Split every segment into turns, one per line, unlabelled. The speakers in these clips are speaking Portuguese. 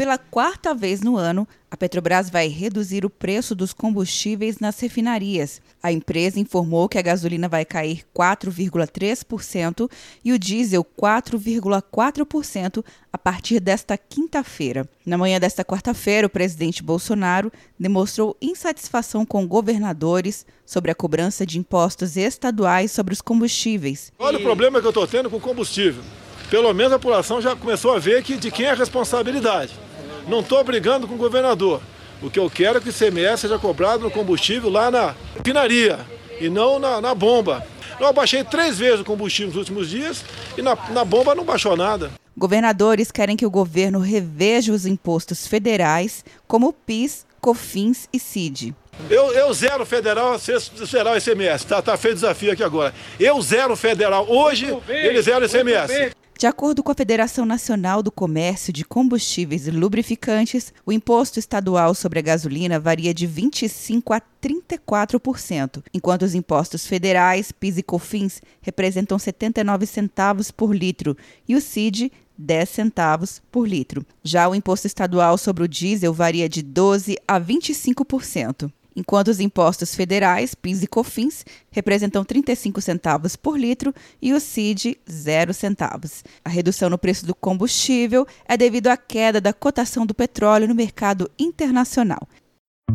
Pela quarta vez no ano, a Petrobras vai reduzir o preço dos combustíveis nas refinarias. A empresa informou que a gasolina vai cair 4,3% e o diesel 4,4% a partir desta quinta-feira. Na manhã desta quarta-feira, o presidente Bolsonaro demonstrou insatisfação com governadores sobre a cobrança de impostos estaduais sobre os combustíveis.
Olha o problema que eu estou tendo com o combustível. Pelo menos a população já começou a ver que de quem é a responsabilidade. Não estou brigando com o governador. O que eu quero é que o ICMS seja cobrado no combustível lá na pinaria e não na, na bomba. Eu abaixei três vezes o combustível nos últimos dias e na, na bomba não baixou nada.
Governadores querem que o governo reveja os impostos federais, como o PIS, COFINS e CID.
Eu, eu zero federal, federal ICMS, tá, tá feito desafio aqui agora. Eu zero federal, hoje ele zero ICMS.
De acordo com a Federação Nacional do Comércio de Combustíveis e Lubrificantes, o imposto estadual sobre a gasolina varia de 25% a 34%, enquanto os impostos federais, PIS e COFINS, representam 79 centavos por litro e o CID 10 centavos por litro. Já o imposto estadual sobre o diesel varia de 12 a 25% enquanto os impostos federais, PIS e COFINS, representam 35 centavos por litro e o CID, 0 centavos. A redução no preço do combustível é devido à queda da cotação do petróleo no mercado internacional.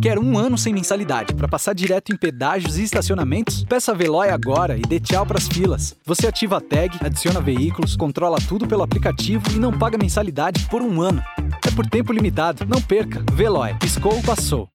Quer um ano sem mensalidade para passar direto em pedágios e estacionamentos? Peça a Veloy agora e dê tchau para as filas. Você ativa a tag, adiciona veículos, controla tudo pelo aplicativo e não paga mensalidade por um ano. É por tempo limitado. Não perca. Veloy. Piscou, passou.